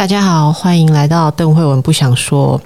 大家好，欢迎来到邓慧文不想说。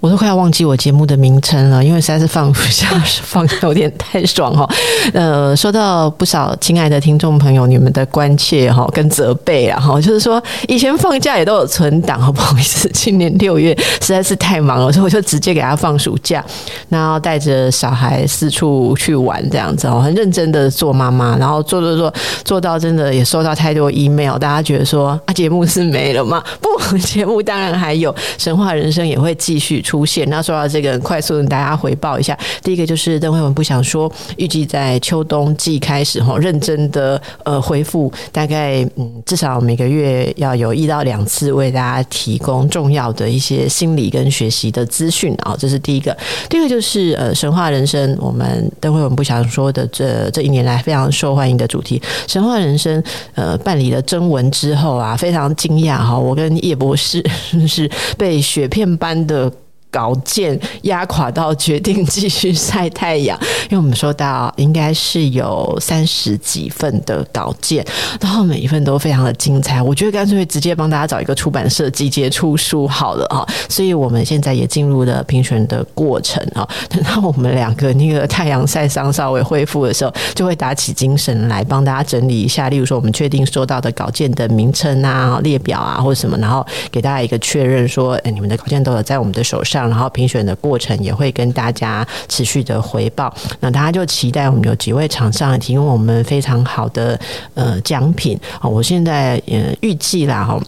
我都快要忘记我节目的名称了，因为实在是放不下，放有点太爽哈。呃，收到不少亲爱的听众朋友你们的关切哈跟责备啊哈，就是说以前放假也都有存档，好不好意思，今年六月实在是太忙了，所以我就直接给他放暑假，然后带着小孩四处去玩这样子哦，很认真的做妈妈，然后做做做做到真的也收到太多 email，大家觉得说啊节目是没了吗？不，节目当然还有，神话人生也会继续。出现，那说到这个，快速跟大家回报一下。第一个就是邓慧文不想说，预计在秋冬季开始哈，认真的呃回复，大概嗯至少每个月要有一到两次为大家提供重要的一些心理跟学习的资讯啊，这是第一个。第二个就是呃神话人生，我们邓慧文不想说的这这一年来非常受欢迎的主题，神话人生呃办理了征文之后啊，非常惊讶哈，我跟叶博士 是被雪片般的。稿件压垮到决定继续晒太阳，因为我们收到应该是有三十几份的稿件，然后每一份都非常的精彩。我觉得干脆直接帮大家找一个出版社集结出书好了啊！所以我们现在也进入了评选的过程啊。等到我们两个那个太阳晒伤稍微恢复的时候，就会打起精神来帮大家整理一下。例如说，我们确定收到的稿件的名称啊、列表啊或者什么，然后给大家一个确认说，哎，你们的稿件都有在我们的手上。然后评选的过程也会跟大家持续的回报，那大家就期待我们有几位厂商提供我们非常好的呃奖品啊！我现在也预计啦哈。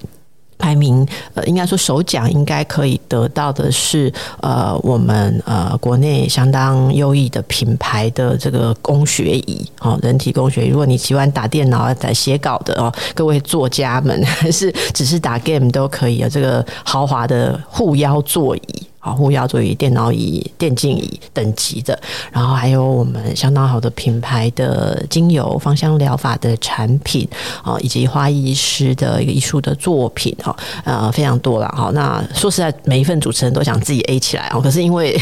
排名呃，应该说首奖应该可以得到的是呃，我们呃国内相当优异的品牌的这个工学椅哦，人体工学椅。如果你喜欢打电脑、在写稿的哦，各位作家们，还是只是打 game 都可以啊，这个豪华的护腰座椅。好，护腰座椅、电脑椅、电竞椅等级的，然后还有我们相当好的品牌的精油、芳香疗法的产品啊，以及花艺师的一个艺术的作品哈，呃，非常多了哈。那说实在，每一份主持人都想自己 A 起来哦，可是因为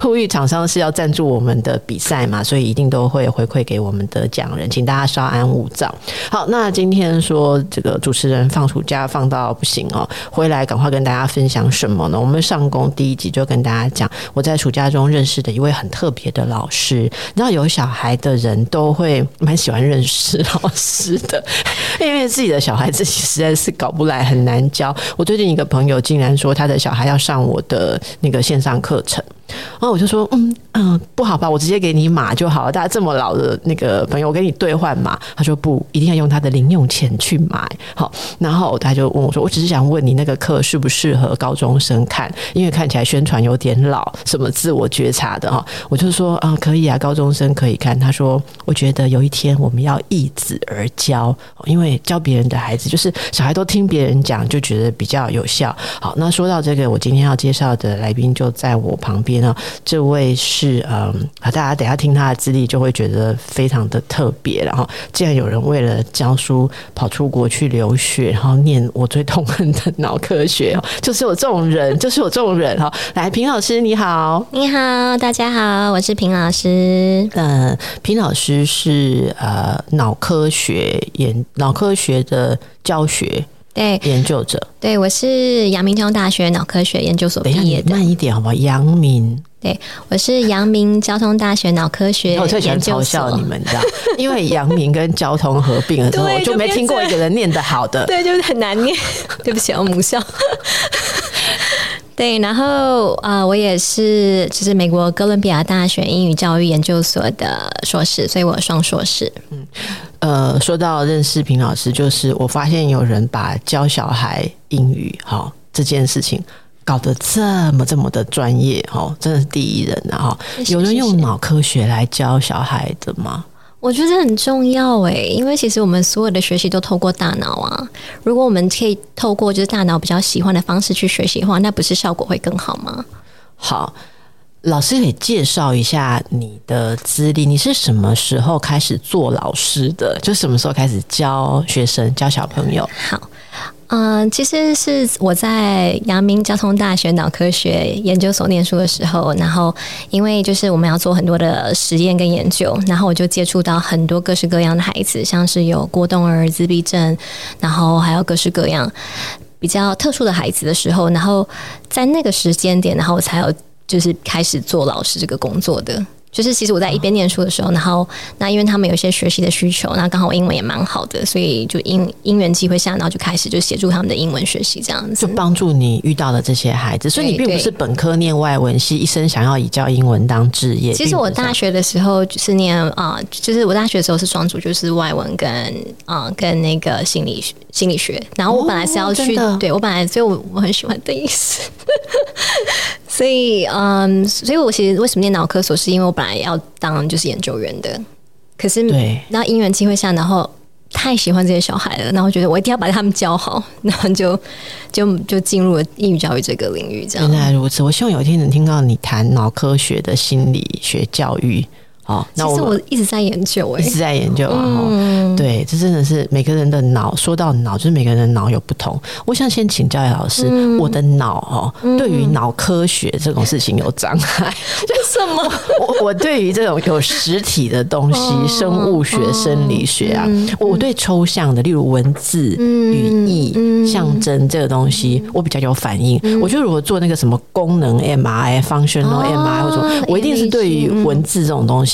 呼吁厂商是要赞助我们的比赛嘛，所以一定都会回馈给我们的奖人，请大家稍安勿躁。好，那今天说这个主持人放暑假放到不行哦，回来赶快跟大家分享什么呢？我们上工第一。一集就跟大家讲，我在暑假中认识的一位很特别的老师。你知道，有小孩的人都会蛮喜欢认识老师的，因为自己的小孩自己实在是搞不来，很难教。我最近一个朋友竟然说，他的小孩要上我的那个线上课程。然后我就说，嗯嗯，不好吧，我直接给你码就好了。大家这么老的那个朋友，我给你兑换码。他说不，一定要用他的零用钱去买。好，然后他就问我说，我只是想问你那个课适不适合高中生看？因为看起来宣传有点老，什么自我觉察的哈。我就说啊，可以啊，高中生可以看。他说，我觉得有一天我们要易子而教，因为教别人的孩子，就是小孩都听别人讲，就觉得比较有效。好，那说到这个，我今天要介绍的来宾就在我旁边。那这位是嗯啊，大家等下听他的资历就会觉得非常的特别。然后，竟然有人为了教书跑出国去留学，然后念我最痛恨的脑科学，就是我这种人，就是我这种人哈。来，平老师你好，你好，大家好，我是平老师。嗯，平老师是呃脑科学研脑科学的教学。对，研究者，对，我是阳明交通大学脑科学研究所毕业的。慢一点好不好？阳明，对，我是阳明交通大学脑科学研究所。我最喜欢嘲笑你们，你知道，因为阳明跟交通合并了之后，我就没听过一个人念得好的。对，就是很难念。对不起，我母校。对，然后啊、呃，我也是，就是美国哥伦比亚大学英语教育研究所的硕士，所以我双硕士。嗯，呃，说到认识平老师，就是我发现有人把教小孩英语哈这件事情搞得这么这么的专业哦，真的是第一人啊！哈，有人用脑科学来教小孩的吗？我觉得很重要诶，因为其实我们所有的学习都透过大脑啊。如果我们可以透过就是大脑比较喜欢的方式去学习的话，那不是效果会更好吗？好，老师可以介绍一下你的资历。你是什么时候开始做老师的？就什么时候开始教学生、教小朋友？好。嗯、其实是我在阳明交通大学脑科学研究所念书的时候，然后因为就是我们要做很多的实验跟研究，然后我就接触到很多各式各样的孩子，像是有过动儿、自闭症，然后还有各式各样比较特殊的孩子的时候，然后在那个时间点，然后我才有就是开始做老师这个工作的。就是其实我在一边念书的时候，然后那因为他们有一些学习的需求，那刚好我英文也蛮好的，所以就因因缘机会下，然后就开始就协助他们的英文学习这样子，就帮助你遇到了这些孩子。所以你并不是本科念外文系，一生想要以教英文当职业。其实我大学的时候就是念啊、呃，就是我大学的时候是双主，就是外文跟啊、呃、跟那个心理心理学。然后我本来是要去，哦、对我本来所以我我很喜欢邓医师。所以，嗯，所以我其实为什么念脑科所，是因为我本来要当就是研究员的，可是，对，那因缘机会下，然后太喜欢这些小孩了，然后觉得我一定要把他们教好，然后就就就进入了英语教育这个领域。这样，原来如此，我希望有一天能听到你谈脑科学的心理学教育。哦，那我其实我一直在研究、欸，哎，一直在研究啊。嗯、对，这真的是每个人的脑，说到脑，就是每个人的脑有不同。我想先请教老师，嗯、我的脑哦，嗯、对于脑科学这种事情有障碍。为什么？我我对于这种有实体的东西，哦、生物学、生理学啊，嗯、我对抽象的，例如文字、嗯、语义、嗯、象征这个东西，我比较有反应。嗯、我觉得如果做那个什么功能 MRI、functional MRI 或者我一定是对于文字这种东西。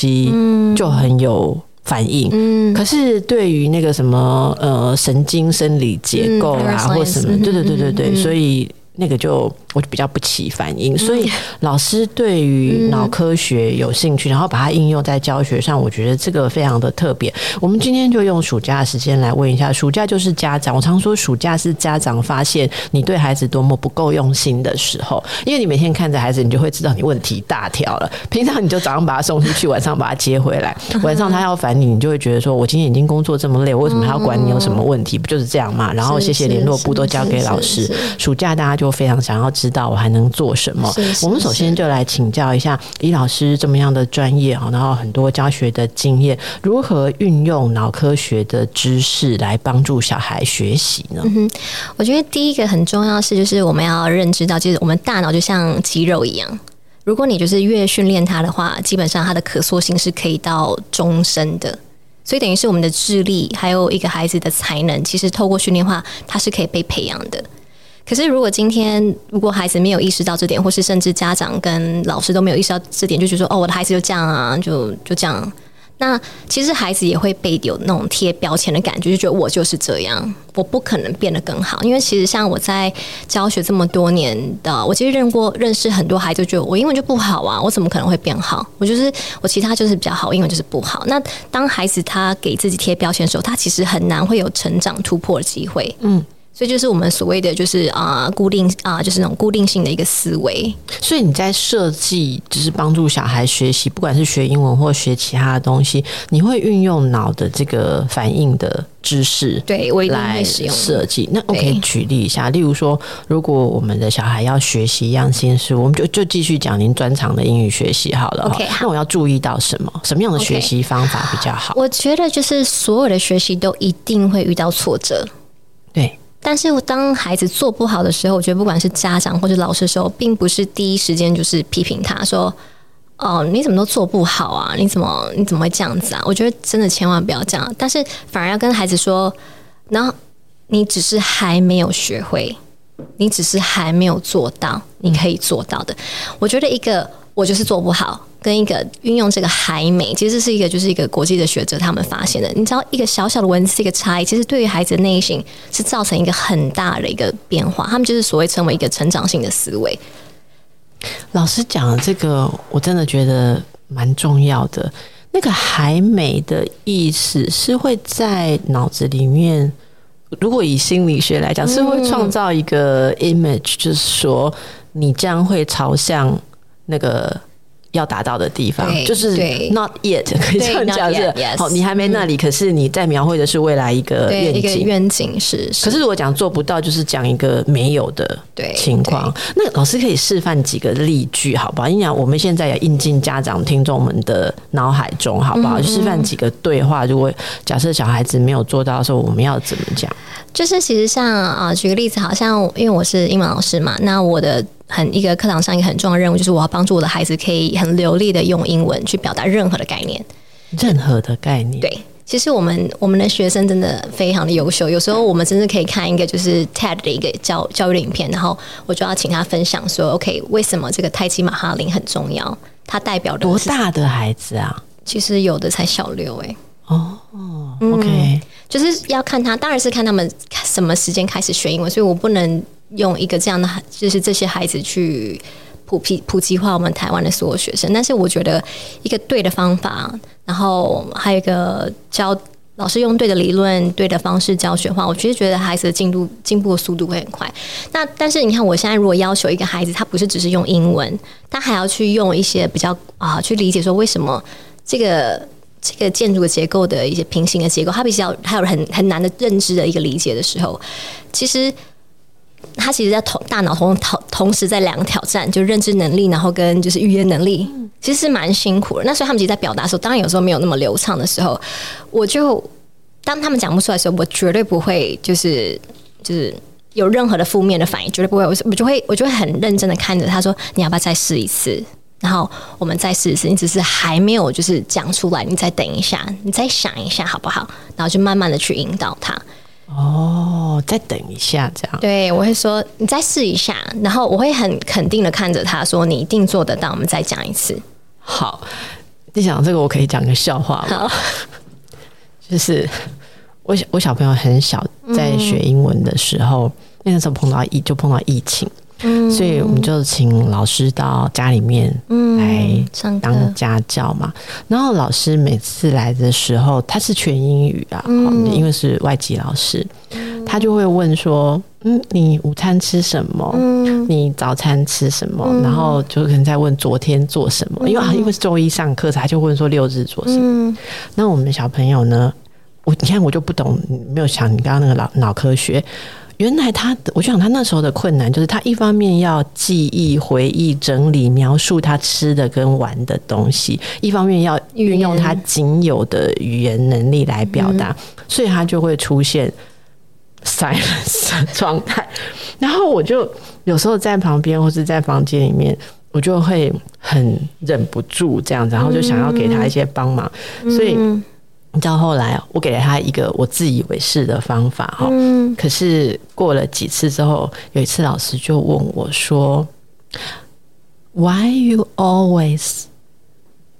就很有反应，嗯，可是对于那个什么呃神经生理结构啊，或什么，对对对对对，所以那个就。我就比较不起反应，所以老师对于脑科学有兴趣，然后把它应用在教学上，我觉得这个非常的特别。我们今天就用暑假的时间来问一下，暑假就是家长，我常说暑假是家长发现你对孩子多么不够用心的时候，因为你每天看着孩子，你就会知道你问题大条了。平常你就早上把他送出去，晚上把他接回来，晚上他要烦你，你就会觉得说，我今天已经工作这么累，我为什么还要管你有什么问题？不就是这样嘛？然后谢谢联络部都交给老师。暑假大家就非常想要知道我还能做什么？是是是，我们首先就来请教一下李老师这么样的专业哈，然后很多教学的经验，如何运用脑科学的知识来帮助小孩学习呢？嗯哼，我觉得第一个很重要的是，就是我们要认知到，就是我们大脑就像肌肉一样，如果你就是越训练它的话，基本上它的可塑性是可以到终身的。所以等于是我们的智力，还有一个孩子的才能，其实透过训练的话，它是可以被培养的。可是，如果今天如果孩子没有意识到这点，或是甚至家长跟老师都没有意识到这点，就觉得哦，我的孩子就这样啊，就就这样。那其实孩子也会被有那种贴标签的感觉，就觉得我就是这样，我不可能变得更好。因为其实像我在教学这么多年的，我其实认过认识很多孩子，觉得我英文就不好啊，我怎么可能会变好？我就是我其他就是比较好，英文就是不好。那当孩子他给自己贴标签的时候，他其实很难会有成长突破的机会。嗯。所以就是我们所谓的，就是啊，固定啊，就是那种固定性的一个思维。所以你在设计，就是帮助小孩学习，不管是学英文或学其他的东西，你会运用脑的这个反应的知识，对，我一定会使用设计。那我可以举例一下，例如说，如果我们的小孩要学习一样新事物，我们就就继续讲您专长的英语学习好了。OK，那我要注意到什么？什么样的学习方法比较好？Okay. 我觉得就是所有的学习都一定会遇到挫折，对。但是，当孩子做不好的时候，我觉得不管是家长或者老师的时候，并不是第一时间就是批评他说：“哦，你怎么都做不好啊？你怎么你怎么会这样子啊？”我觉得真的千万不要这样，但是反而要跟孩子说：“然后你只是还没有学会，你只是还没有做到，你可以做到的。”我觉得一个。我就是做不好，跟一个运用这个还美，其实是一个就是一个国际的学者他们发现的。你知道，一个小小的文字一个差异，其实对于孩子的内心是造成一个很大的一个变化。他们就是所谓成为一个成长性的思维。老师讲的这个，我真的觉得蛮重要的。那个还美的意思是会在脑子里面，如果以心理学来讲，是会创造一个 image，就是说你将会朝向。那个要达到的地方，就是 not yet 可以这样讲是好，你还没那里，可是你在描绘的是未来一个愿景。愿景是，可是如果讲做不到，就是讲一个没有的对情况。那老师可以示范几个例句，好不好？因为我们现在也印进家长听众们的脑海中，好不好？示范几个对话。如果假设小孩子没有做到的时候，我们要怎么讲？就是其实像啊，举个例子，好像因为我是英文老师嘛，那我的很一个课堂上一个很重要的任务，就是我要帮助我的孩子可以很流利的用英文去表达任何的概念，任何的概念。对。其实我们我们的学生真的非常的优秀，有时候我们甚至可以看一个就是 TED 的一个教教育的影片，然后我就要请他分享说，OK，为什么这个泰姬玛哈林很重要？它代表的多大的孩子啊？其实有的才小六哎、欸。哦，OK，嗯，就是要看他，当然是看他们什么时间开始学英文，所以我不能用一个这样的，就是这些孩子去普及普及化我们台湾的所有学生。但是我觉得一个对的方法，然后还有一个教老师用对的理论、对的方式教学的话，我其实觉得孩子的进度进步的速度会很快。那但是你看，我现在如果要求一个孩子，他不是只是用英文，他还要去用一些比较啊，去理解说为什么这个。这个建筑的结构的一些平行的结构，它比较还有很很难的认知的一个理解的时候，其实他其实在同大脑同同同时在两个挑战，就认知能力，然后跟就是语言能力，其实是蛮辛苦的。那所以他们其实，在表达的时候，当然有时候没有那么流畅的时候，我就当他们讲不出来的时候，我绝对不会就是就是有任何的负面的反应，绝对不会。我我就会我就会很认真的看着他说：“你要不要再试一次？”然后我们再试一次，你只是还没有就是讲出来，你再等一下，你再想一下好不好？然后就慢慢的去引导他。哦，再等一下，这样。对，我会说你再试一下，然后我会很肯定的看着他说，你一定做得到。我们再讲一次。好，你讲这个，我可以讲个笑话吗？就是我小我小朋友很小，在学英文的时候，嗯、那时候碰到疫就碰到疫情。嗯，所以我们就请老师到家里面来当家教嘛。然后老师每次来的时候，他是全英语啊，因为是外籍老师，他就会问说：“嗯，你午餐吃什么？你早餐吃什么？”然后就可能在问昨天做什么，因为因为是周一上课，他就问说六日做什么。那我们小朋友呢？我你看我就不懂，没有想你刚刚那个脑脑科学。原来他，我就想他那时候的困难就是，他一方面要记忆、回忆、整理、描述他吃的跟玩的东西，一方面要运用他仅有的语言能力来表达，所以他就会出现 silence 状态。然后我就有时候在旁边或是在房间里面，我就会很忍不住这样子，然后就想要给他一些帮忙，所以。你知道后来我给了他一个我自以为是的方法哈，嗯、可是过了几次之后，有一次老师就问我说：“Why you always？”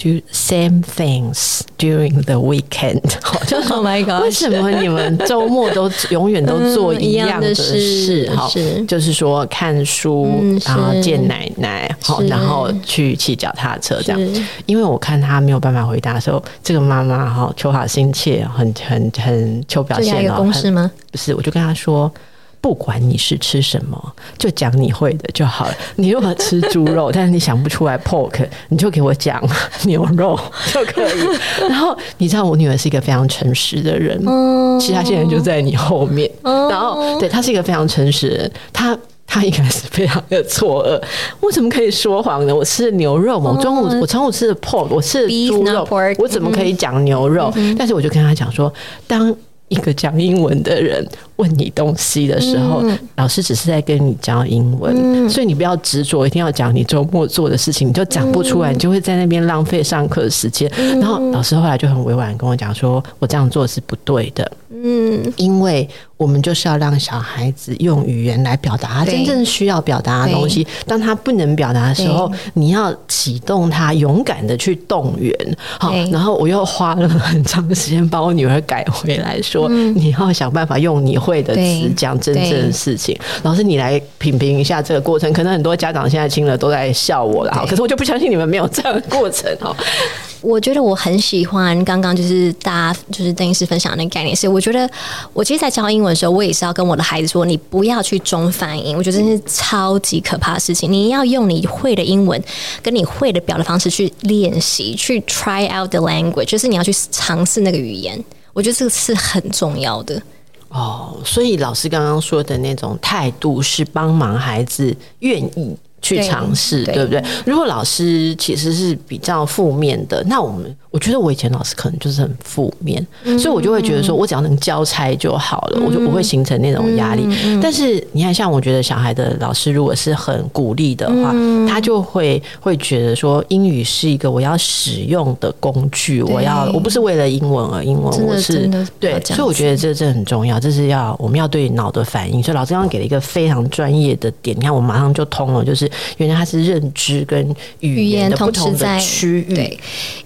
Do same things during the weekend，就是 Oh my God，为什么你们周末都永远都做一样的事？哈、嗯，就是说看书，嗯、然后见奶奶，好，然后去骑脚踏车这样。因为我看他没有办法回答的时候，这个妈妈哈求好心切，很很很求表现有公式吗？不是，我就跟他说。不管你是吃什么，就讲你会的就好了。你如果吃猪肉，但是你想不出来 pork，你就给我讲牛肉 就可以。然后你知道我女儿是一个非常诚实的人，其实她现在就在你后面。然后对她是一个非常诚实的人，她她应该是非常的错愕。我怎么可以说谎呢？我吃的牛肉嘛，我中午我中午吃的 pork，我吃的猪肉，我怎么可以讲牛肉？但是我就跟她讲说，当。一个讲英文的人问你东西的时候，嗯、老师只是在跟你教英文，嗯、所以你不要执着一定要讲你周末做的事情，你就讲不出来，你就会在那边浪费上课的时间。嗯、然后老师后来就很委婉跟我讲说，我这样做是不对的，嗯，因为。我们就是要让小孩子用语言来表达他真正需要表达的东西。当他不能表达的时候，你要启动他勇敢的去动员。好，然后我又花了很长的时间把我女儿改回来说：“你要想办法用你会的词讲真正的事情。”老师，你来品评一下这个过程。可能很多家长现在听了都在笑我了，哈。可是我就不相信你们没有这样的过程，哦。我觉得我很喜欢刚刚就是大家就是邓医师分享的那个概念是，我觉得我其实，在教英文。文的时候，我也是要跟我的孩子说，你不要去中翻英，我觉得这是超级可怕的事情。你要用你会的英文，跟你会的表达方式去练习，去 try out the language，就是你要去尝试那个语言。我觉得这个是很重要的。哦，所以老师刚刚说的那种态度是帮忙孩子愿意。去尝试，对，对不对？如果老师其实是比较负面的，那我们我觉得我以前老师可能就是很负面，嗯、所以我就会觉得说我只要能交差就好了，嗯、我就不会形成那种压力。嗯、但是你看，像我觉得小孩的老师如果是很鼓励的话，嗯、他就会会觉得说英语是一个我要使用的工具，我要我不是为了英文而英文，我是对，所以我觉得这这很重要，这是要我们要对脑的反应。所以老师刚刚给了一个非常专业的点，你看我马上就通了，就是。原来它是认知跟语言的不同的区域，对，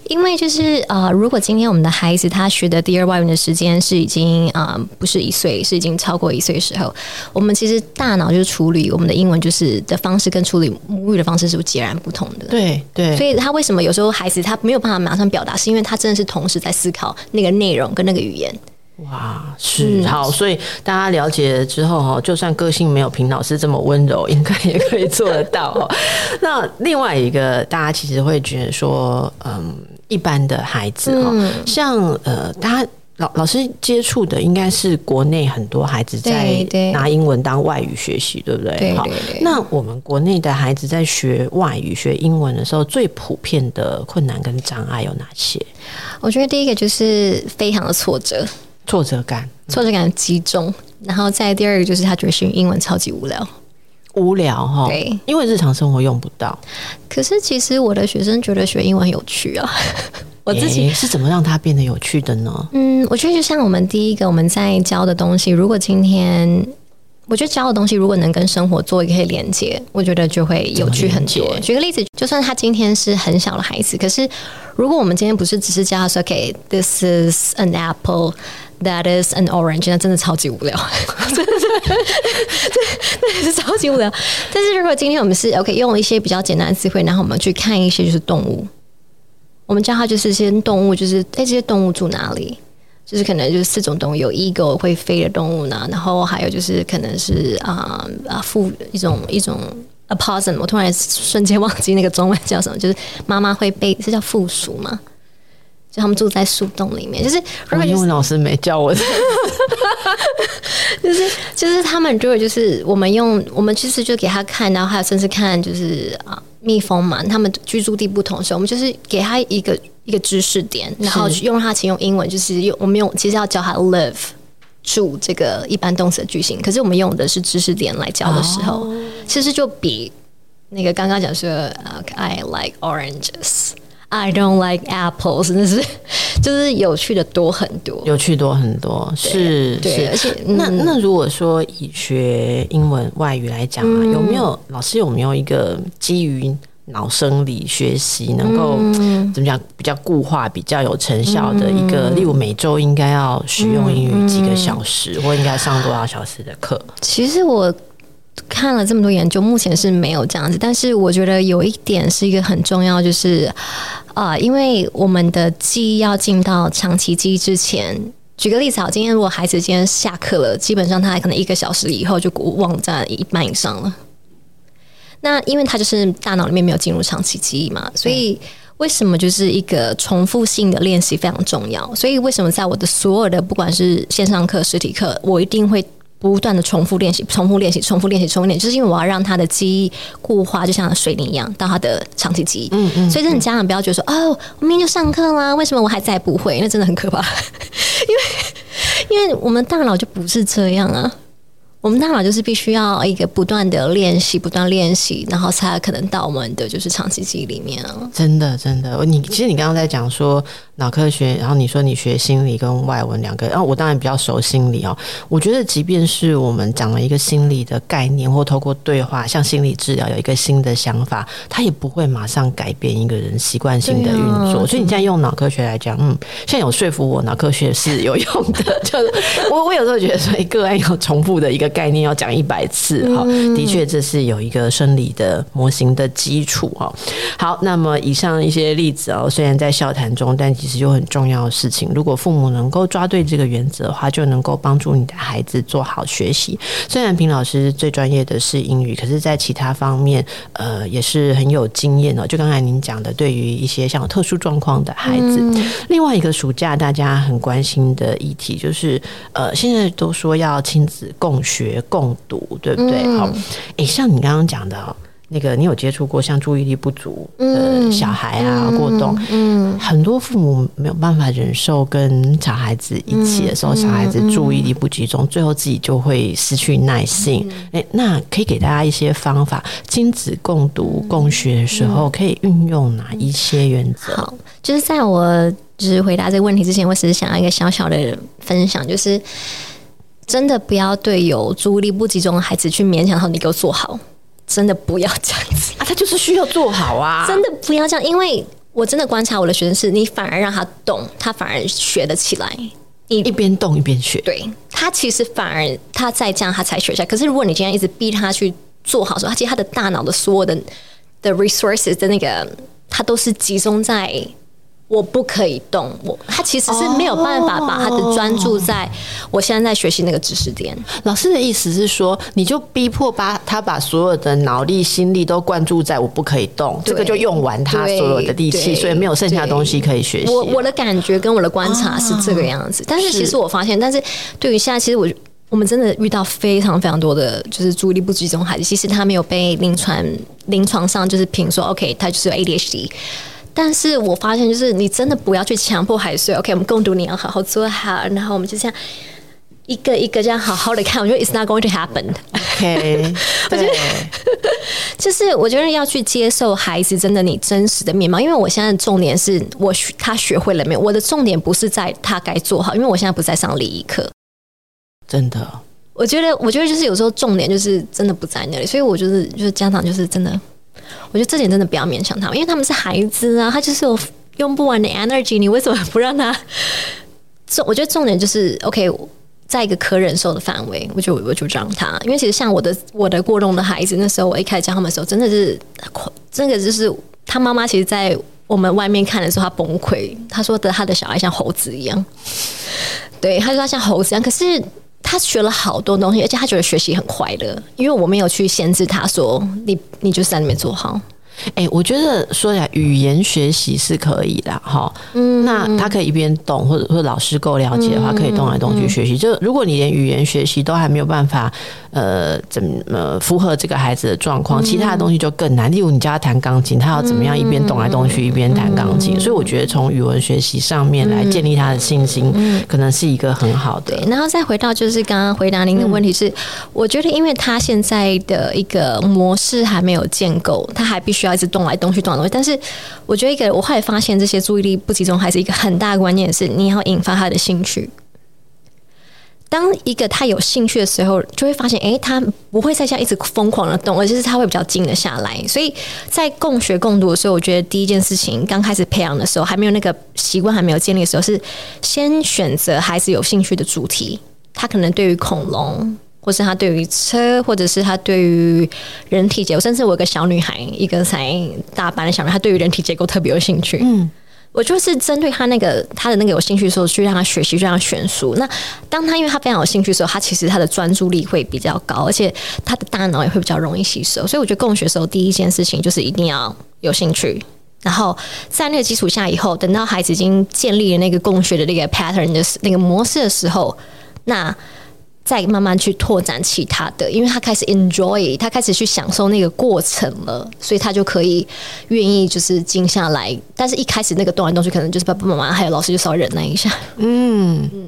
因为就是呃，如果今天我们的孩子他学的第二外语的时间是已经啊、呃、不是一岁，是已经超过一岁的时候，我们其实大脑就是处理我们的英文就是的方式跟处理母语的方式是截然不同的，对对，所以他为什么有时候孩子他没有办法马上表达，是因为他真的是同时在思考那个内容跟那个语言。哇，是好，所以大家了解了之后哈，就算个性没有平老师这么温柔，应该也可以做得到哈。那另外一个，大家其实会觉得说，嗯，一般的孩子哈，嗯、像呃，大家老老师接触的应该是国内很多孩子在拿英文当外语学习，对不对？对，对，对。那我们国内的孩子在学外语、学英文的时候，最普遍的困难跟障碍有哪些？我觉得第一个就是非常的挫折。挫折感，挫折感极重，然后再第二个就是他觉得学英文超级无聊，无聊哈，对，因为日常生活用不到。可是其实我的学生觉得学英文很有趣啊，我自己、欸、是怎么让它变得有趣的呢？嗯，我觉得就像我们第一个我们在教的东西，如果今天我觉得教的东西如果能跟生活做一个连接，我觉得就会有趣很多。举个例子，就算他今天是很小的孩子，可是如果我们今天不是只是教他说，OK，this is an apple。That is an orange，那真的超级无聊，真的是，对，是超级无聊。但是如果今天我们是 OK，用了一些比较简单的词汇，然后我们去看一些就是动物，我们叫它就是些动物，就是哎，这些动物住哪里？就是可能就是四种动物，有 eagle 会飞的动物呢，然后还有就是可能是啊啊负一种一种 a p o s s u m 我突然瞬间忘记那个中文叫什么，就是妈妈会背，是叫附属吗？就他们住在树洞里面，就是如果英文老师没教我的，就是就是他们如果就是我们用我们其实就给他看，然后还有甚至看就是啊蜜蜂嘛，他们居住地不同的时候，我们就是给他一个一个知识点，然后用他请用英文，就是用我们用其实要教他 live 住这个一般动词的句型，可是我们用的是知识点来教的时候，哦、其实就比那个刚刚讲说呃 I like oranges。I don't like apples，真的是就是有趣的多很多，有趣多很多，是对，是。而且那那如果说以学英文外语来讲啊，嗯、有没有老师有没有一个基于脑生理学习能够、嗯、怎么讲比较固化、比较有成效的一个？嗯、例如每周应该要使用英语几个小时，嗯、或应该上多少小时的课？其实我。看了这么多研究，目前是没有这样子。但是我觉得有一点是一个很重要，就是啊、呃，因为我们的记忆要进到长期记忆之前，举个例子，好，今天如果孩子今天下课了，基本上他可能一个小时以后就忘在一半以上了。那因为他就是大脑里面没有进入长期记忆嘛，所以为什么就是一个重复性的练习非常重要？所以为什么在我的所有的不管是线上课、实体课，我一定会。不断的重复练习，重复练习，重复练习，重复练习，就是因为我要让他的记忆固化，就像水泥一样，到他的长期记忆。嗯嗯。所以，真的家长不要觉得说，哦，我明天就上课啦，为什么我还在不会？那真的很可怕，因为，因为我们大脑就不是这样啊。我们大脑就是必须要一个不断的练习，不断练习，然后才可能到我们的就是长期记忆里面啊。真的，真的，你其实你刚刚在讲说脑科学，然后你说你学心理跟外文两个，然后我当然比较熟心理哦。我觉得，即便是我们讲了一个心理的概念，或透过对话，像心理治疗有一个新的想法，它也不会马上改变一个人习惯性的运作。啊、所以你现在用脑科学来讲，嗯，现在有说服我脑科学是有用的。就是 我我有时候觉得说，个案要重复的一个。概念要讲一百次哈，的确这是有一个生理的模型的基础哈。好，那么以上一些例子哦，虽然在笑谈中，但其实有很重要的事情。如果父母能够抓对这个原则的话，就能够帮助你的孩子做好学习。虽然平老师最专业的是英语，可是在其他方面，呃，也是很有经验的。就刚才您讲的，对于一些像有特殊状况的孩子，嗯、另外一个暑假大家很关心的议题就是，呃，现在都说要亲子共学共读，对不对？好、嗯，诶，像你刚刚讲的。那个，你有接触过像注意力不足的小孩啊，嗯、过动，嗯，很多父母没有办法忍受跟小孩子一起的时候，嗯、小孩子注意力不集中，嗯、最后自己就会失去耐性。哎、嗯，那可以给大家一些方法，亲子共读共学的时候，可以运用哪一些原则？好，就是在我就是回答这个问题之前，我只是想要一个小小的分享，就是真的不要对有注意力不集中的孩子去勉强说你给我做好。真的不要这样子啊！他就是需要做好啊！真的不要这样，因为我真的观察我的学生是，你反而让他动，他反而学得起来。你一边动一边学，对，他其实反而他再这样他才学下来。可是如果你今天一直逼他去做好的时候，他其实他的大脑的所有的的 resources 的那个，他都是集中在。我不可以动，我他其实是没有办法把他的专注在我现在在学习那个知识点。老师的意思是说，你就逼迫把他把所有的脑力、心力都灌注在我不可以动，这个就用完他所有的力气，所以没有剩下的东西可以学习。我我的感觉跟我的观察是这个样子，但是其实我发现，但是对于现在，其实我我们真的遇到非常非常多的就是注意力不集中孩子，其实他没有被临床临床上就是评说 OK，他就是有 ADHD。但是我发现，就是你真的不要去强迫孩子睡。OK，我们共读，你要好好做好，然后我们就这样一个一个这样好好的看。我觉得 It's not going to happen。OK，我觉得就是我觉得要去接受孩子真的你真实的面貌。因为我现在的重点是我学他学会了没有？我的重点不是在他该做好，因为我现在不在上礼仪课。真的，我觉得，我觉得就是有时候重点就是真的不在那里，所以我就是就是家长就是真的。我觉得这点真的不要勉强他们，因为他们是孩子啊，他就是有用不完的 energy，你为什么不让他？重，我觉得重点就是 OK，在一个可忍受的范围，我就我就让他。因为其实像我的我的过动的孩子，那时候我一开始教他们的时候，真的是，真的就是他妈妈，其实，在我们外面看的时候，他崩溃，他说的他的小孩像猴子一样，对，他说他像猴子一样，可是。他学了好多东西，而且他觉得学习很快乐，因为我没有去限制他说，你你就是在里面做好。哎、欸，我觉得说起来语言学习是可以的哈。嗯，那他可以一边动，或者说老师够了解的话，可以动来动去学习。就如果你连语言学习都还没有办法，呃，怎么符合这个孩子的状况，其他的东西就更难。例如你教他弹钢琴，他要怎么样一边动来动去一边弹钢琴？所以我觉得从语文学习上面来建立他的信心，可能是一个很好的。对，然后再回到就是刚刚回答您的问题是，我觉得因为他现在的一个模式还没有建构，他还必须要。一直动来动去，动来动去。但是，我觉得一个，我后来发现，这些注意力不集中，还是一个很大的关键是，你要引发他的兴趣。当一个他有兴趣的时候，就会发现，哎，他不会再像一直疯狂的动，而就是他会比较静得下来。所以在共学共读的时候，我觉得第一件事情，刚开始培养的时候，还没有那个习惯还没有建立的时候，是先选择孩子有兴趣的主题。他可能对于恐龙。或是他对于车，或者是他对于人体结构，甚至我有个小女孩，一个才大班的小女孩，她对于人体结构特别有兴趣。嗯，我就是针对他那个他的那个有兴趣的时候，去让他学习，去让他选书。那当他因为他非常有兴趣的时候，他其实他的专注力会比较高，而且他的大脑也会比较容易吸收。所以我觉得共学的时候，第一件事情就是一定要有兴趣。然后在那个基础下，以后等到孩子已经建立了那个共学的那个 pattern 的那个模式的时候，那。再慢慢去拓展其他的，因为他开始 enjoy，他开始去享受那个过程了，所以他就可以愿意就是静下来。但是一开始那个动来动去，可能就是爸爸妈妈还有老师就稍微忍耐一下。嗯嗯。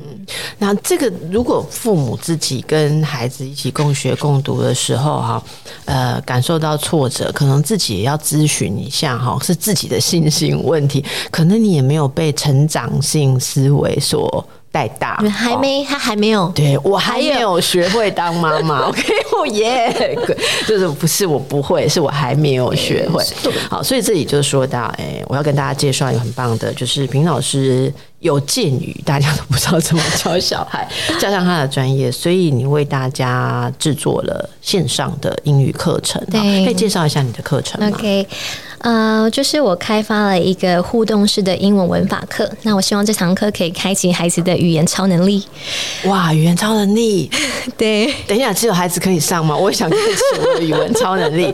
那这个如果父母自己跟孩子一起共学共读的时候，哈，呃，感受到挫折，可能自己也要咨询一下，哈，是自己的信心问题，可能你也没有被成长性思维所。带大还没，他还没有。对，我还没有学会当妈妈。OK，我耶，就是不是我不会，是我还没有学会。好，所以这里就说到，哎，我要跟大家介绍一个很棒的，就是平老师。有鉴于大家都不知道怎么教小孩，加上他的专业，所以你为大家制作了线上的英语课程。对，可以介绍一下你的课程吗？OK。呃，就是我开发了一个互动式的英文文法课。那我希望这堂课可以开启孩子的语言超能力。哇，语言超能力！对，等一下，只有孩子可以上吗？我也想开启我的语文超能力。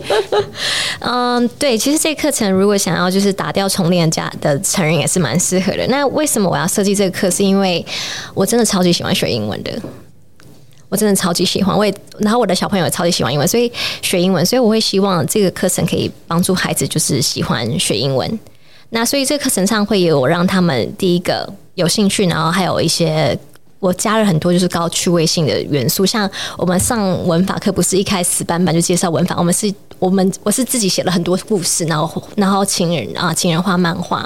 嗯，对，其实这课程如果想要就是打掉重练家的成人也是蛮适合的。那为什么我要设计这个课？是因为我真的超级喜欢学英文的。我真的超级喜欢，我也，然后我的小朋友也超级喜欢英文，所以学英文，所以我会希望这个课程可以帮助孩子，就是喜欢学英文。那所以这个课程上会有让他们第一个有兴趣，然后还有一些。我加了很多就是高趣味性的元素，像我们上文法课不是一开始班班就介绍文法，我们是我们我是自己写了很多故事，然后然后请人啊，请人画漫画，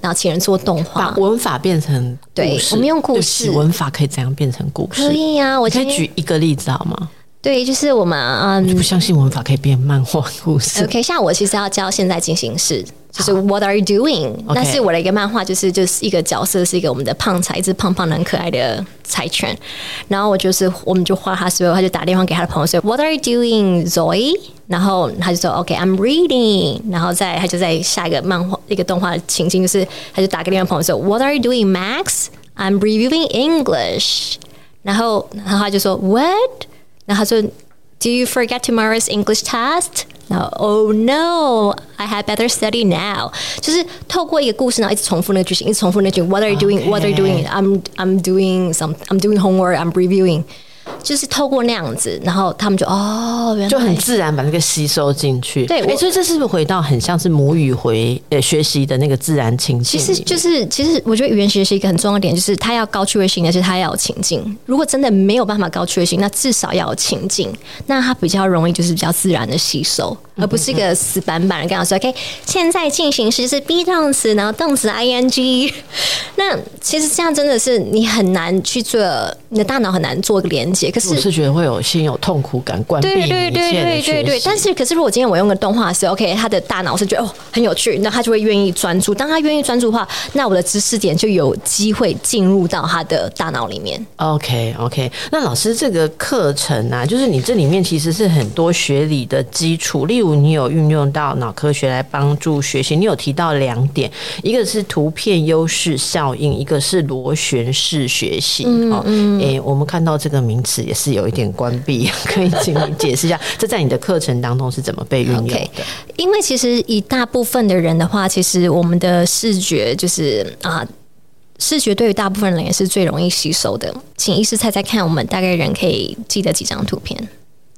然后请人做动画，把文法变成对，我们用故事文法可以怎样变成故事？可以呀、啊，我可以举一个例子好吗？对，就是我们嗯，就不相信文法可以变漫画故事。OK，像我其实要教现在进行式。就是 What are you doing？那是我的一个漫画，就是就是一个角色，是一个我们的胖柴，一只胖胖的很可爱的柴犬。然后我就是，我们就画他时候，他就打电话给他的朋友说 What are you doing, Zoe？然后他就说 OK，I'm reading。然后再他就在下一个漫画一个动画情境，就是他就打给另外朋友说 What are you doing, Max？I'm reviewing English。然后然后他就说 What？然后他说 Do you forget tomorrow's English test？ 然后 Oh no, I had better study now。就是透过一个故事，然后一直重复那个句型，一直重复那句 What are you doing? What are you doing? I'm I'm doing some. I'm doing homework. I'm reviewing. 就是透过那样子，然后他们就哦，原来就很自然把那个吸收进去。对，所以这是不是回到很像是母语回呃学习的那个自然情境？其实就是，其实我觉得语言学习一个很重要的点，就是它要高趣味性，而且它要有情境。如果真的没有办法高趣味性，那至少要有情境，那它比较容易就是比较自然的吸收，而不是一个死板板的跟他说 OK，现在进行时是 be 动词，然后动词 ing。那其实这样真的是你很难去做，你的大脑很难做个连接。可是我是觉得会有先有痛苦感，关闭对对对对对对。但是可是如果今天我用个动画是 OK，他的大脑是觉得哦很有趣，那他就会愿意专注。当他愿意专注的话，那我的知识点就有机会进入到他的大脑里面。OK OK，那老师这个课程啊，就是你这里面其实是很多学理的基础，例如你有运用到脑科学来帮助学习。你有提到两点，一个是图片优势效应，一个是螺旋式学习。哦，诶，我们看到这个名词。也是有一点关闭，可以请你解释一下，这在你的课程当中是怎么被运用的？Okay, 因为其实以大部分的人的话，其实我们的视觉就是啊，视觉对于大部分人也是最容易吸收的。请医师猜猜看，我们大概人可以记得几张图片？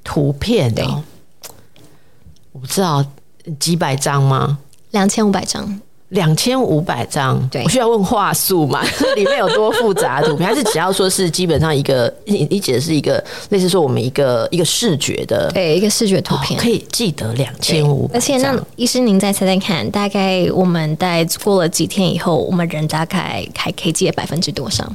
图片、哦、对，我不知道几百张吗？两千五百张。两千五百张，对，我需要问话术嘛？里面有多复杂的图片？还是只要说是基本上一个，你你解的是一个类似说我们一个一个视觉的，对，一个视觉图片，哦、可以记得两千五百。而且那医师您再猜猜看，大概我们在过了几天以后，我们人大概还可以记得百分之多少？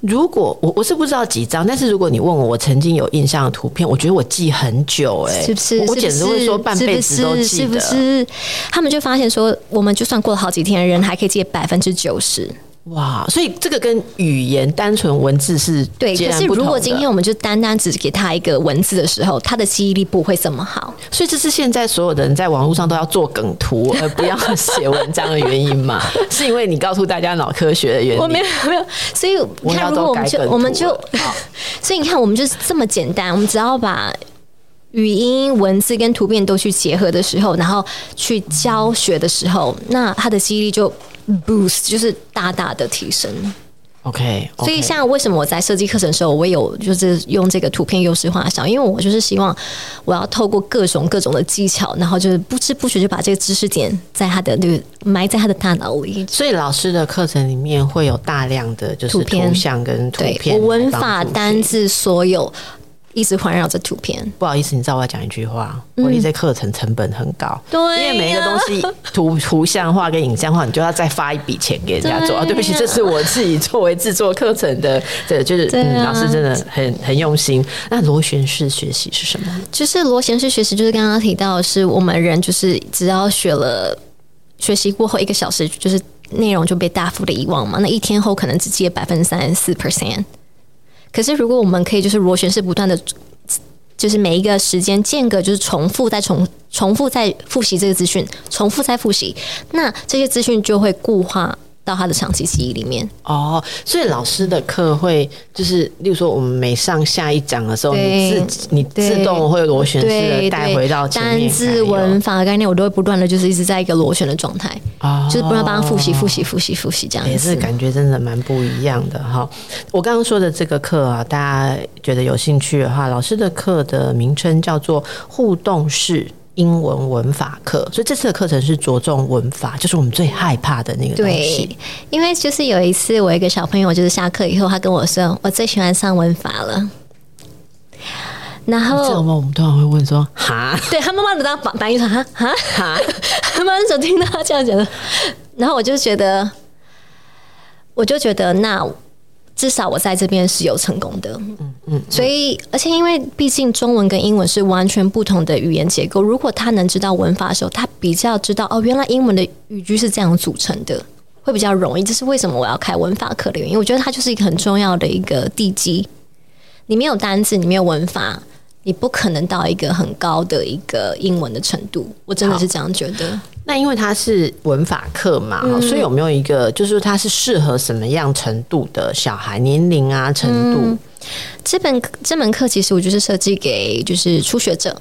如果我我是不知道几张，但是如果你问我，我曾经有印象的图片，我觉得我记很久、欸，哎，是不是？我简直会说半辈子都记得。他们就发现说，我们就算过了好几天，人还可以记百分之九十。哇，所以这个跟语言单纯文字是对，可是如果今天我们就单单只给他一个文字的时候，他的记忆力不会这么好。所以这是现在所有的人在网络上都要做梗图，而不要写文章的原因嘛？是因为你告诉大家脑科学的原因？我没有没有。所以你看，如果我们就我们就，所以你看，我们就是这么简单，我们只要把语音、文字跟图片都去结合的时候，然后去教学的时候，那他的记忆力就。Boost 就是大大的提升。OK，, okay. 所以像为什么我在设计课程的时候，我有就是用这个图片优势化想，因为我就是希望我要透过各种各种的技巧，然后就是不知不觉就把这个知识点在他的那个埋在他的大脑里。所以老师的课程里面会有大量的就是图像跟图片，我文法、单字所有。一直环绕着图片，不好意思，你知道我要讲一句话，我理这课程成本很高，对、嗯，因为每一个东西图图像化跟影像化，你就要再发一笔钱给人家做啊。对不起，这是我自己作为制作课程的，对，就是、嗯、老师真的很很用心。那螺旋式学习是什么？就是螺旋式学习，就是刚刚提到的是我们人就是只要学了学习过后一个小时，就是内容就被大幅的遗忘嘛。那一天后可能只记得百分之三十四 percent。可是如果我们可以就是螺旋式不断的，就是每一个时间间隔就是重复再重重复再复习这个资讯，重复再复习，那这些资讯就会固化。到他的长期记忆里面哦，所以老师的课会就是，例如说我们每上下一讲的时候，你自你自动会螺旋式的带回到，单字文法的概念，我都会不断的就是一直在一个螺旋的状态，哦，就是不断帮他复习复习复习复习这样子，也是感觉真的蛮不一样的哈。我刚刚说的这个课啊，大家觉得有兴趣的话，老师的课的名称叫做互动式。英文文法课，所以这次的课程是着重文法，就是我们最害怕的那个东西。对，因为就是有一次，我一个小朋友就是下课以后，他跟我说：“我最喜欢上文法了。”然后，我们通常会问说：“哈？”对他妈妈的当反反应说：“哈哈哈。”他妈妈就听到他这样讲的，然后我就觉得，我就觉得那。至少我在这边是有成功的，嗯嗯，所以而且因为毕竟中文跟英文是完全不同的语言结构，如果他能知道文法的时候，他比较知道哦，原来英文的语句是这样组成的，会比较容易。这是为什么我要开文法课的原因。我觉得它就是一个很重要的一个地基。你没有单字，你没有文法，你不可能到一个很高的一个英文的程度。我真的是这样觉得。那因为它是文法课嘛，嗯，所以有没有一个，就是它是适合什么样程度的小孩年龄啊程度？嗯，这本这门课其实我就是设计给就是初学者，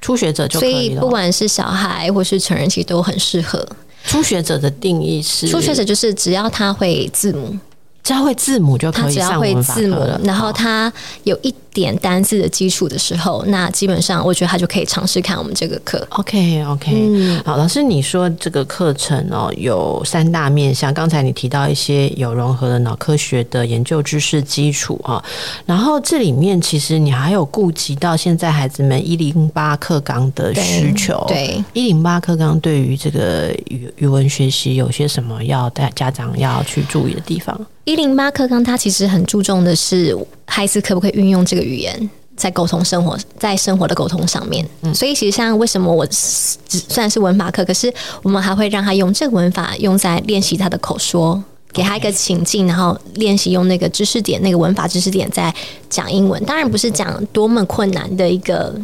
初学者就可以了。所以不管是小孩或是成人，其实都很适合。初学者的定义是，初学者就是只要他会字母。只要会字母就可以上文法课了。然后他有一点单字的基础的时候，那基本上我觉得他就可以尝试看我们这个课。OK OK，嗯，好，老师，你说这个课程哦有三大面向，刚才你提到一些有融合了脑科学的研究知识基础啊，然后这里面其实你还有顾及到现在孩子们一零八课纲的需求。对，一零八课纲对于这个语语文学习有些什么要带家长要去注意的地方？一零八课纲，它其实很注重的是孩子可不可以运用这个语言在沟通生活，在生活的沟通上面。嗯，所以其实像为什么我虽然是文法课，可是我们还会让他用这个文法用在练习他的口说，给他一个情境，然后练习用那个知识点、那个文法知识点在讲英文。当然不是讲多么困难的一个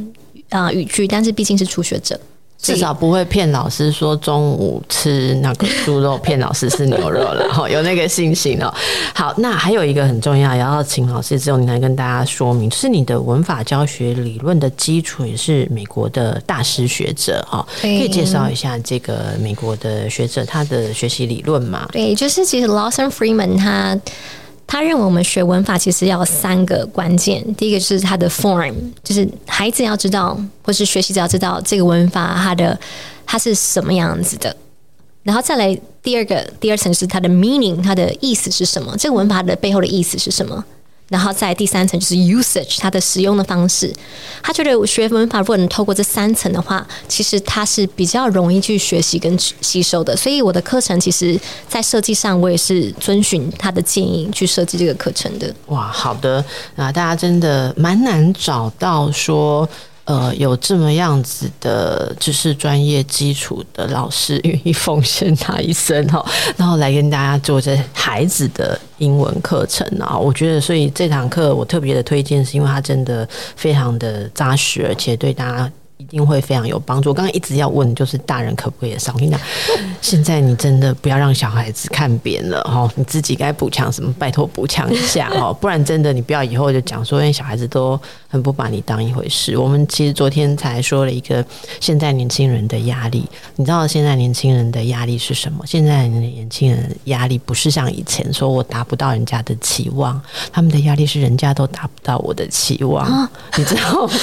啊语句，但是毕竟是初学者。至少不会骗老师说中午吃那个猪肉，骗老师是牛肉了哈，有那个信心哦。好，那还有一个很重要，也要请老师之后你来跟大家说明，就是你的文法教学理论的基础也是美国的大师学者哈，可以介绍一下这个美国的学者他的学习理论吗？对，就是其实 Lawson Freeman 他。他认为我们学文法其实要三个关键，第一个就是它的 form，就是孩子要知道，或是学习者要知道这个文法它的它是什么样子的，然后再来第二个第二层是它的 meaning，它的意思是什么？这个文法的背后的意思是什么？然后在第三层就是 usage，它的使用的方式。他觉得学文法如果能透过这三层的话，其实它是比较容易去学习跟吸收的。所以我的课程其实，在设计上我也是遵循他的建议去设计这个课程的。哇，好的，啊大家真的蛮难找到说。呃，有这么样子的知识专业基础的老师，愿意奉献他一生哈，然后来跟大家做这孩子的英文课程啊，我觉得，所以这堂课我特别的推荐，是因为它真的非常的扎实，而且对大家。一定会非常有帮助。我刚刚一直要问，就是大人可不可以上？我跟你讲，现在你真的不要让小孩子看扁了哦，你自己该补强什么，拜托补强一下哦，不然真的你不要以后就讲说，因为小孩子都很不把你当一回事。我们其实昨天才说了一个现在年轻人的压力，你知道现在年轻人的压力是什么？现在年轻人压力不是像以前说我达不到人家的期望，他们的压力是人家都达不到我的期望，你知道吗？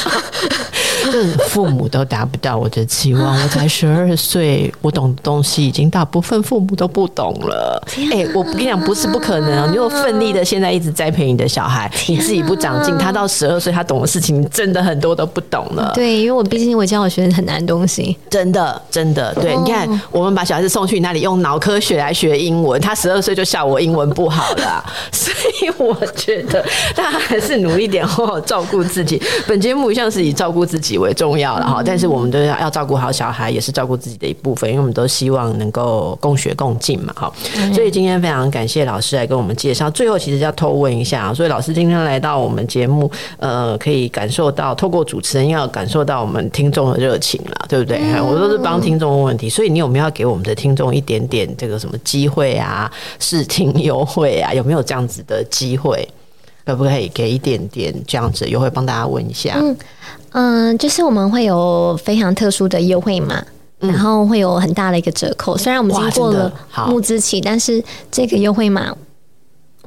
就是父。母都达不到我的期望，我才十二岁，我懂的东西已经大部分父母都不懂了。哎、欸，我跟你讲，不是不可能，你有奋力的现在一直栽培你的小孩，你自己不长进，他到十二岁他懂的事情真的很多都不懂了。对，因为我毕竟我教我学很难东西，真的真的。对，你看，我们把小孩子送去那里用脑科学来学英文，他十二岁就笑我英文不好了。所以我觉得大家还是努力点，好好照顾自己。本节目一向是以照顾自己己为重要了哈。但是我们都要要照顾好小孩，也是照顾自己的一部分，因为我们都希望能够共学共进嘛哈。所以今天非常感谢老师来跟我们介绍。最后其实要偷问一下，所以老师今天来到我们节目，呃，可以感受到透过主持人要感受到我们听众的热情了，对不对？我都是帮听众问问题，所以你有没有要给我们的听众一点点这个什么机会啊？试听优惠啊？有没有这样子的机会？可不可以给一点点这样子优惠，帮大家问一下？嗯嗯、呃，就是我们会有非常特殊的优惠码，嗯、然后会有很大的一个折扣。虽然我们经过了募资期，但是这个优惠码。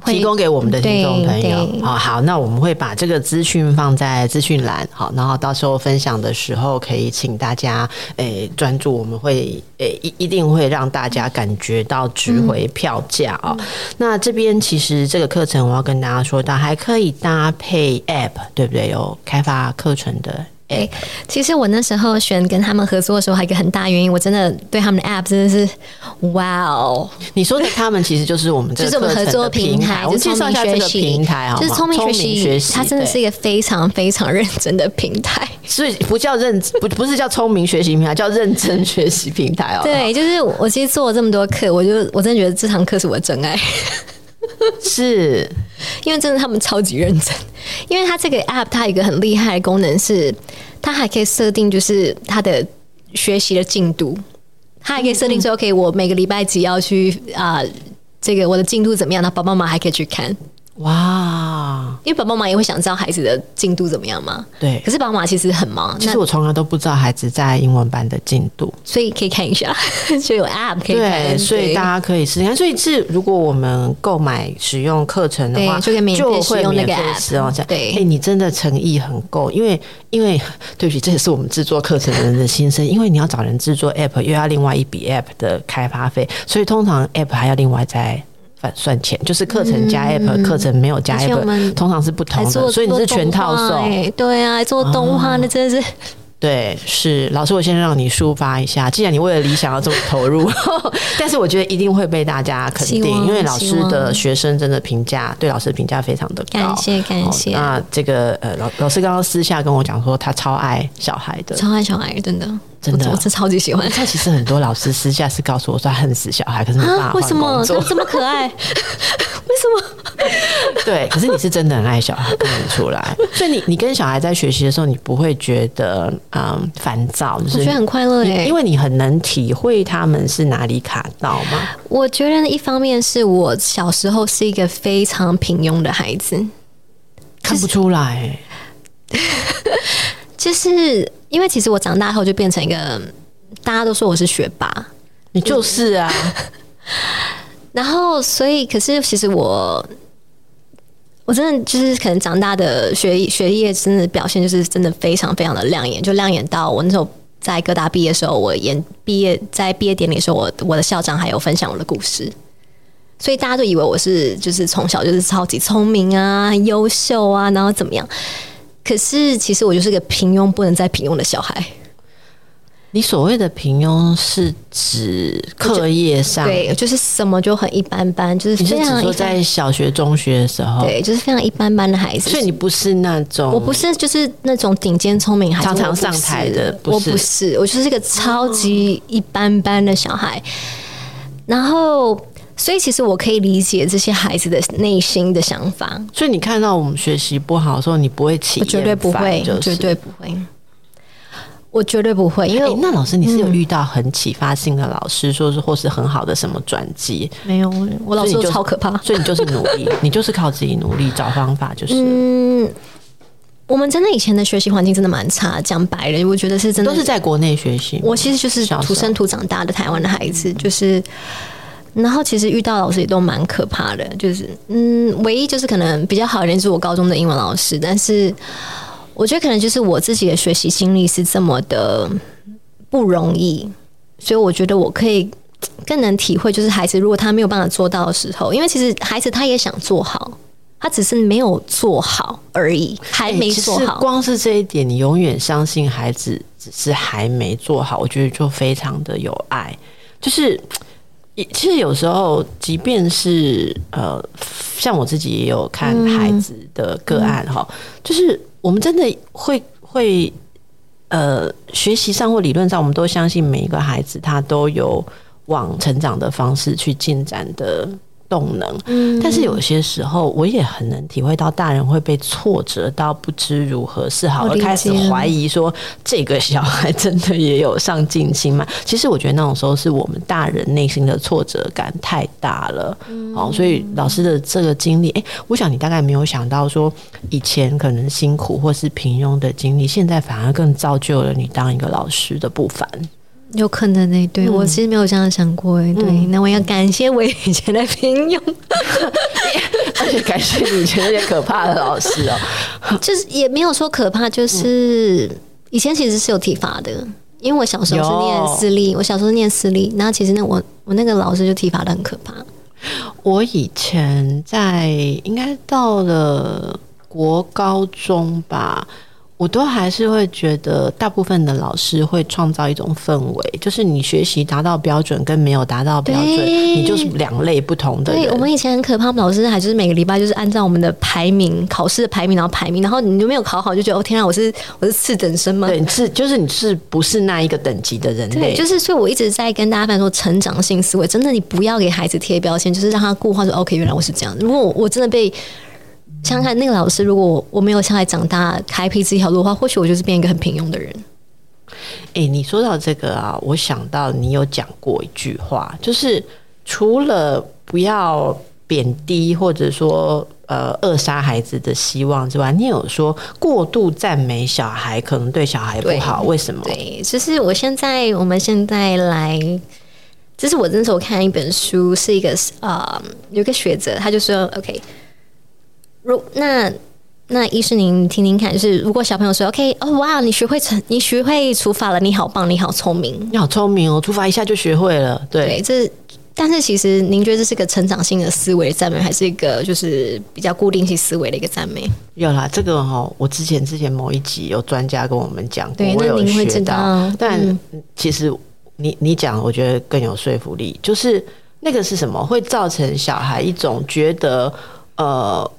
提供给我们的听众朋友，好好，那我们会把这个资讯放在资讯栏，好，然后到时候分享的时候，可以请大家诶专注，我们会诶一一定会让大家感觉到值回票价啊。嗯、那这边其实这个课程我要跟大家说到，还可以搭配 App，对不对？有开发课程的。对，其实我那时候选跟他们合作的时候，还有一个很大原因，我真的对他们的 App 真的是哇哦！你说的他们其实就是我们这个就是我们合作平台，我们介绍一下这个平台，就是聪明学习，它真的是一个非常非常认真的平台，所以不叫认 不不是叫聪明学习平台，叫认真学习平台哦。对，就是我其实做了这么多课，我就我真的觉得这堂课是我的真爱。是。因为真的他们超级认真，因为它这个 app 它有一个很厉害的功能是，它还可以设定就是它的学习的进度，它还可以设定说 OK，我每个礼拜几要去啊、呃，这个我的进度怎么样，那爸爸妈妈还可以去看。哇！因为爸爸妈妈也会想知道孩子的进度怎么样嘛。对。可是爸爸妈妈其实很忙。其实我从来都不知道孩子在英文班的进度，所以可以看一下，就有 App 可以看。对，所以大家可以试试看。所以是如果我们购买使用课程的话，就可以免费使用那个 App。使用这样。对。哎，你真的诚意很够，因为因为对不起，这也是我们制作课程的人的心声。因为你要找人制作 App，又要另外一笔 App 的开发费，所以通常 App 还要另外再。反算钱就是课程加 app，课、嗯、程没有加 app，通常是不同的，所以你是全套送。对啊，做动画那真的是。对，是老师，我先让你抒发一下。既然你为了理想要这么投入，但是我觉得一定会被大家肯定，因为老师的学生真的评价对老师的评价非常的高。感谢感谢。那这个呃，老老师刚刚私下跟我讲说，他超爱小孩的，超爱小孩，真的真的，我是超级喜欢。他其实很多老师私下是告诉我说，他恨死小孩，可是没办法换工作，为什么他这么可爱？为什么？对，可是你是真的很爱小孩，看得出来。所以你你跟小孩在学习的时候，你不会觉得嗯烦躁，就是我觉得很快乐耶，因为你很能体会他们是哪里卡到吗？我觉得一方面是我小时候是一个非常平庸的孩子，看不出来。就是因为其实我长大后就变成一个大家都说我是学霸，你就是啊。然后，所以，可是，其实我，我真的就是可能长大的学学业真的表现就是真的非常非常的亮眼，就亮眼到我那时候在各大毕业的时候，我演毕业在毕业典礼的时候，我我的校长还有分享我的故事，所以大家都以为我是就是从小就是超级聪明啊、优秀啊，然后怎么样？可是其实我就是个平庸不能再平庸的小孩。你所谓的平庸是指课业上，对，就是什么就很一般般，就是非常。你是说在小学、中学的时候，对，就是非常一般般的孩子。所以你不是那种，我不是就是那种顶尖聪明孩子，常常上台的，我不是，我就是一个超级一般般的小孩。然后，所以其实我可以理解这些孩子的内心的想法。所以你看到我们学习不好的时候，你不会起，绝对不会，绝对不会。我绝对不会，因为、欸、那老师，你是有遇到很启发性的老师，说是或是很好的什么转机？没有，我老师就超可怕，所以你就是努力，你就是靠自己努力找方法，就是。嗯，我们真的以前的学习环境真的蛮差，讲白了，我觉得是真的。都是在国内学习，我其实就是土生土长大的台湾的孩子，就是。然后其实遇到老师也都蛮可怕的，就是嗯，唯一就是可能比较好一点是我高中的英文老师，但是。我觉得可能就是我自己的学习经历是这么的不容易，所以我觉得我可以更能体会，就是孩子如果他没有办法做到的时候，因为其实孩子他也想做好，他只是没有做好而已，还没做好。光是这一点，你永远相信孩子只是还没做好，我觉得就非常的有爱。就是其实有时候，即便是呃，像我自己也有看孩子的个案哈，嗯、就是。我们真的会会呃，学习上或理论上，我们都相信每一个孩子他都有往成长的方式去进展的。动能，嗯，但是有些时候我也很能体会到，大人会被挫折到不知如何是好，而开始怀疑说这个小孩真的也有上进心吗？其实我觉得那种时候是我们大人内心的挫折感太大了，嗯，哦，所以老师的这个经历，诶，我想你大概没有想到说以前可能辛苦或是平庸的经历，现在反而更造就了你当一个老师的不凡。有可能呢、欸，对、嗯、我其实没有这样想过哎、欸，对、嗯，那我要感谢我以前的 平庸，而且感谢以前那些可怕的老师哦、喔，就是也没有说可怕，就是以前其实是有体罚的，因为我小时候是念私立，我小时候念私立，然后其实那我我那个老师就体罚的很可怕。我以前在应该到了国高中吧。我都还是会觉得，大部分的老师会创造一种氛围，就是你学习达到标准跟没有达到标准，你就是两类不同的人。对，我们以前很可怕，我们老师还就是每个礼拜就是按照我们的排名，考试的排名然后排名，然后你就没有考好，就觉得哦天啊，我是我是次等生吗？对，是就是你是不是那一个等级的人类？对，就是所以我一直在跟大家分享说，成长性思维真的，你不要给孩子贴标签，就是让他固化说 OK，原来我是这样。如果我真的被想想看，那个老师，如果我没有像他长大开辟这条路的话，或许我就是变一个很平庸的人。哎、欸，你说到这个啊，我想到你有讲过一句话，就是除了不要贬低或者说呃扼杀孩子的希望之外，你有说过度赞美小孩可能对小孩不好，为什么？对，就是我现在我们现在来，这是我那时候看一本书，是一个呃，有一个学者，他就说 OK。如那那医师您听听看，就是如果小朋友说 OK 哦哇，你学会成你学会除法了，你好棒，你好聪明，你好聪明哦，除法一下就学会了。对，对这但是其实您觉得这是个成长性的思维赞美，还是一个就是比较固定性思维的一个赞美？有啦，这个哈，我之前之前某一集有专家跟我们讲过，对，我有学到。但其实你你讲，我觉得更有说服力，就是那个是什么会造成小孩一种觉得呃。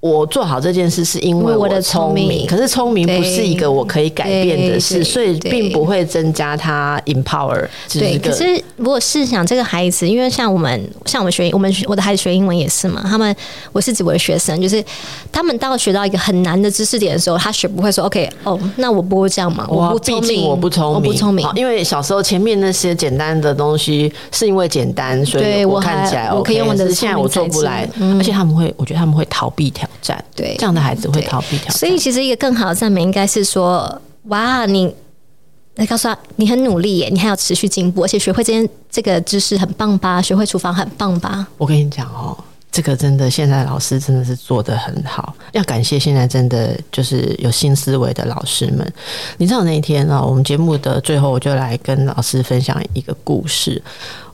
我做好这件事是因为我的聪明，可是聪明不是一个我可以改变的事，所以并不会增加他 empower。对，可是如果试想这个孩子，因为像我们，像我们学，我们我的孩子学英文也是嘛，他们我是指我的学生，就是他们到学到一个很难的知识点的时候，他学不会说 OK 哦，那我不会这样嘛，我不聪明，我不聪明，我不聪明，因为小时候前面那些简单的东西是因为简单，所以我看起来 OK，我可以用我的，现在我做不来，而且他们会，我觉得他们会逃避挑战。对，这样的孩子会逃避挑战。所以其实一个更好的赞美应该是说：哇，你来告诉他，你很努力耶，你还要持续进步，而且学会这件这个知识很棒吧？学会厨房很棒吧？我跟你讲哦，这个真的现在老师真的是做得很好，要感谢现在真的就是有新思维的老师们。你知道那一天啊，我们节目的最后，我就来跟老师分享一个故事。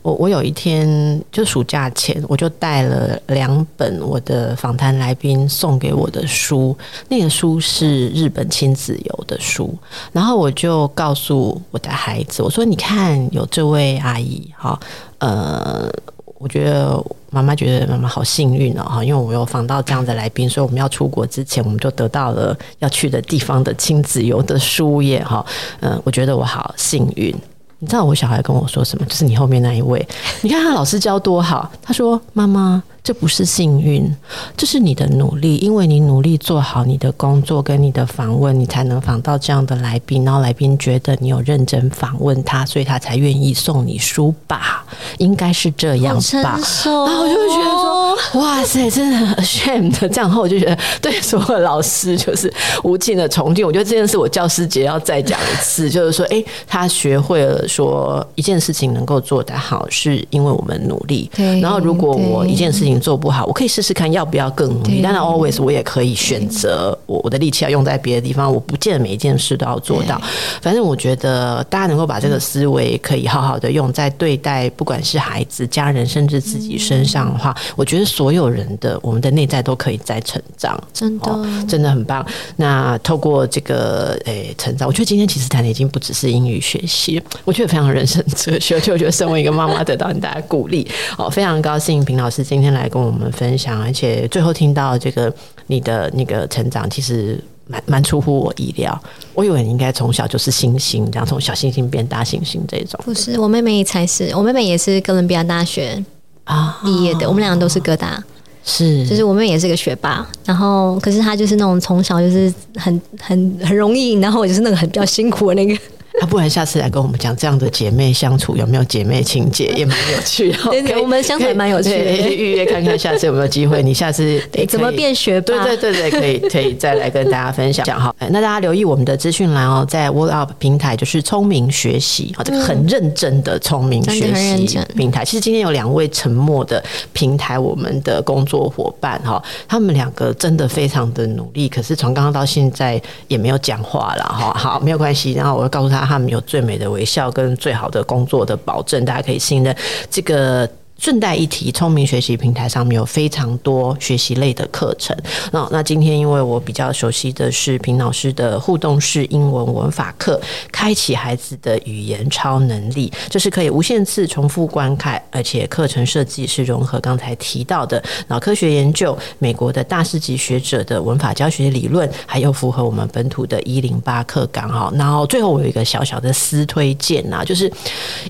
我我有一天就暑假前，我就带了两本我的访谈来宾送给我的书，那个书是日本亲子游的书，然后我就告诉我的孩子，我说：“你看，有这位阿姨，哈，呃，我觉得妈妈觉得妈妈好幸运哦，哈，因为我有访到这样的来宾，所以我们要出国之前，我们就得到了要去的地方的亲子游的书页，哈，嗯，我觉得我好幸运。”你知道我小孩跟我说什么？就是你后面那一位，你看他老师教多好。他说：“妈妈，这不是幸运，这是你的努力，因为你努力做好你的工作跟你的访问，你才能访到这样的来宾。然后来宾觉得你有认真访问他，所以他才愿意送你书吧？应该是这样吧？”然后我就会觉得说：“哇塞，真的很 ashamed 的。”这样后我就觉得对所有老师就是无尽的崇敬。我觉得这件事我教师节要再讲一次，就是说，哎，他学会了。说一件事情能够做得好，是因为我们努力。然后，如果我一件事情做不好，我可以试试看要不要更努力。当然，always 我也可以选择我我的力气要用在别的地方。我不见得每一件事都要做到。反正我觉得大家能够把这个思维可以好好的用在对待不管是孩子、家人，甚至自己身上的话，我觉得所有人的我们的内在都可以在成长。真的，真的很棒。那透过这个诶成长，我觉得今天其实谈的已经不只是英语学习，我。觉得非常人生哲学，就我觉得身为一个妈妈得到很大的鼓励，哦，非常高兴平老师今天来跟我们分享，而且最后听到这个你的那个成长，其实蛮蛮出乎我意料。我以为你应该从小就是星星，这样从小星星变大星星这种。不是，我妹妹才是，我妹妹也是哥伦比亚大学啊毕业的，我们两个都是哥大。是，就是我妹也是个学霸，然后可是她就是那种从小就是很很很容易，然后我就是那个很比较辛苦的那个。那 不然下次来跟我们讲这样的姐妹相处有没有姐妹情节，也蛮有趣的。对，对，我们相处也蛮有趣的。预约看看下次有没有机会，你下次怎么变学霸？对对对对，可以可以再来跟大家分享讲哈。那大家留意我们的资讯栏哦，在 Word Up 平台就是聪明学习啊，这个很认真的聪明学习平台。其实今天有两位沉默的平台，我们的工作伙伴哈，他们两个真的非常的努力，可是从刚刚到现在也没有讲话了哈。好，没有关系，然后我会告诉他。他们有最美的微笑跟最好的工作的保证，大家可以信任这个。顺带一提，聪明学习平台上面有非常多学习类的课程。那那今天因为我比较熟悉的是平老师的互动式英文文法课，开启孩子的语言超能力，就是可以无限次重复观看，而且课程设计是融合刚才提到的脑科学研究、美国的大师级学者的文法教学理论，还有符合我们本土的一零八课纲哈。然后最后我有一个小小的私推荐呐，就是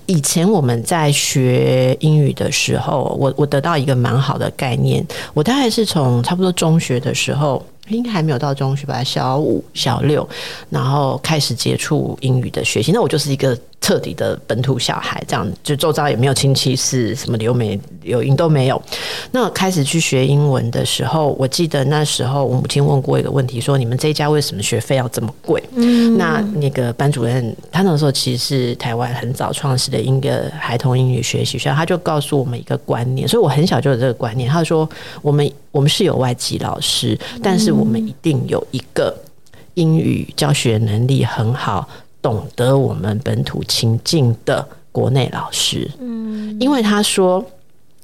以前我们在学英语的。时候，我我得到一个蛮好的概念。我大概是从差不多中学的时候，应该还没有到中学吧，小五、小六，然后开始接触英语的学习。那我就是一个。彻底的本土小孩，这样就周遭也没有亲戚是什么留美留英都没有。那开始去学英文的时候，我记得那时候我母亲问过一个问题，说：“你们这一家为什么学费要这么贵？”嗯，那那个班主任他那时候其实是台湾很早创始的一个孩童英语学习学校，他就告诉我们一个观念，所以我很小就有这个观念。他说：“我们我们是有外籍老师，但是我们一定有一个英语教学能力很好。”懂得我们本土情境的国内老师，嗯，因为他说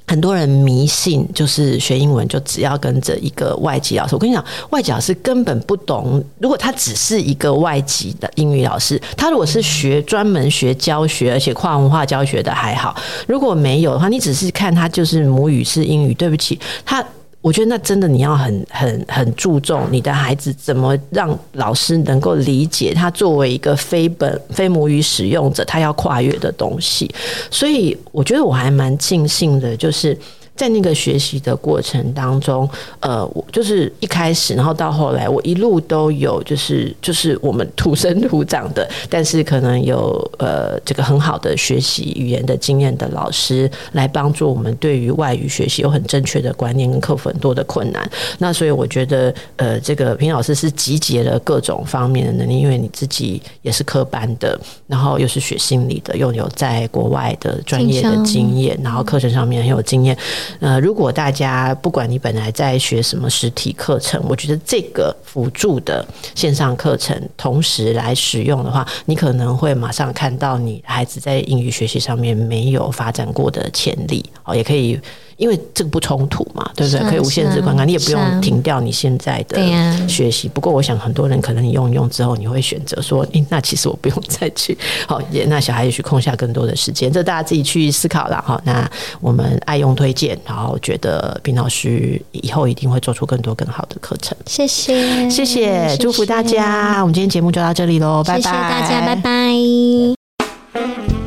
很多人迷信，就是学英文就只要跟着一个外籍老师。我跟你讲，外籍老师根本不懂。如果他只是一个外籍的英语老师，他如果是学专门学教学，而且跨文化教学的还好。如果没有的话，你只是看他就是母语是英语，对不起，他。我觉得那真的你要很很很注重你的孩子怎么让老师能够理解他作为一个非本非母语使用者，他要跨越的东西。所以我觉得我还蛮庆幸的，就是。在那个学习的过程当中，呃，我就是一开始，然后到后来，我一路都有，就是就是我们土生土长的，但是可能有呃这个很好的学习语言的经验的老师来帮助我们，对于外语学习有很正确的观念，跟克服很多的困难。那所以我觉得，呃，这个平老师是集结了各种方面的能力，因为你自己也是科班的，然后又是学心理的，又有在国外的专业的经验，然后课程上面很有经验。呃，如果大家不管你本来在学什么实体课程，我觉得这个辅助的线上课程同时来使用的话，你可能会马上看到你孩子在英语学习上面没有发展过的潜力哦，也可以。因为这个不冲突嘛，对不对？可以无限制观看，你也不用停掉你现在的学习。不过，我想很多人可能你用一用之后，你会选择说：“诶，那其实我不用再去。”好，也那小孩也许空下更多的时间，这大家自己去思考了哈。那我们爱用推荐，然后觉得平老师以后一定会做出更多更好的课程。谢谢，谢谢，祝福大家。我们今天节目就到这里喽，拜拜，谢谢大家，拜拜。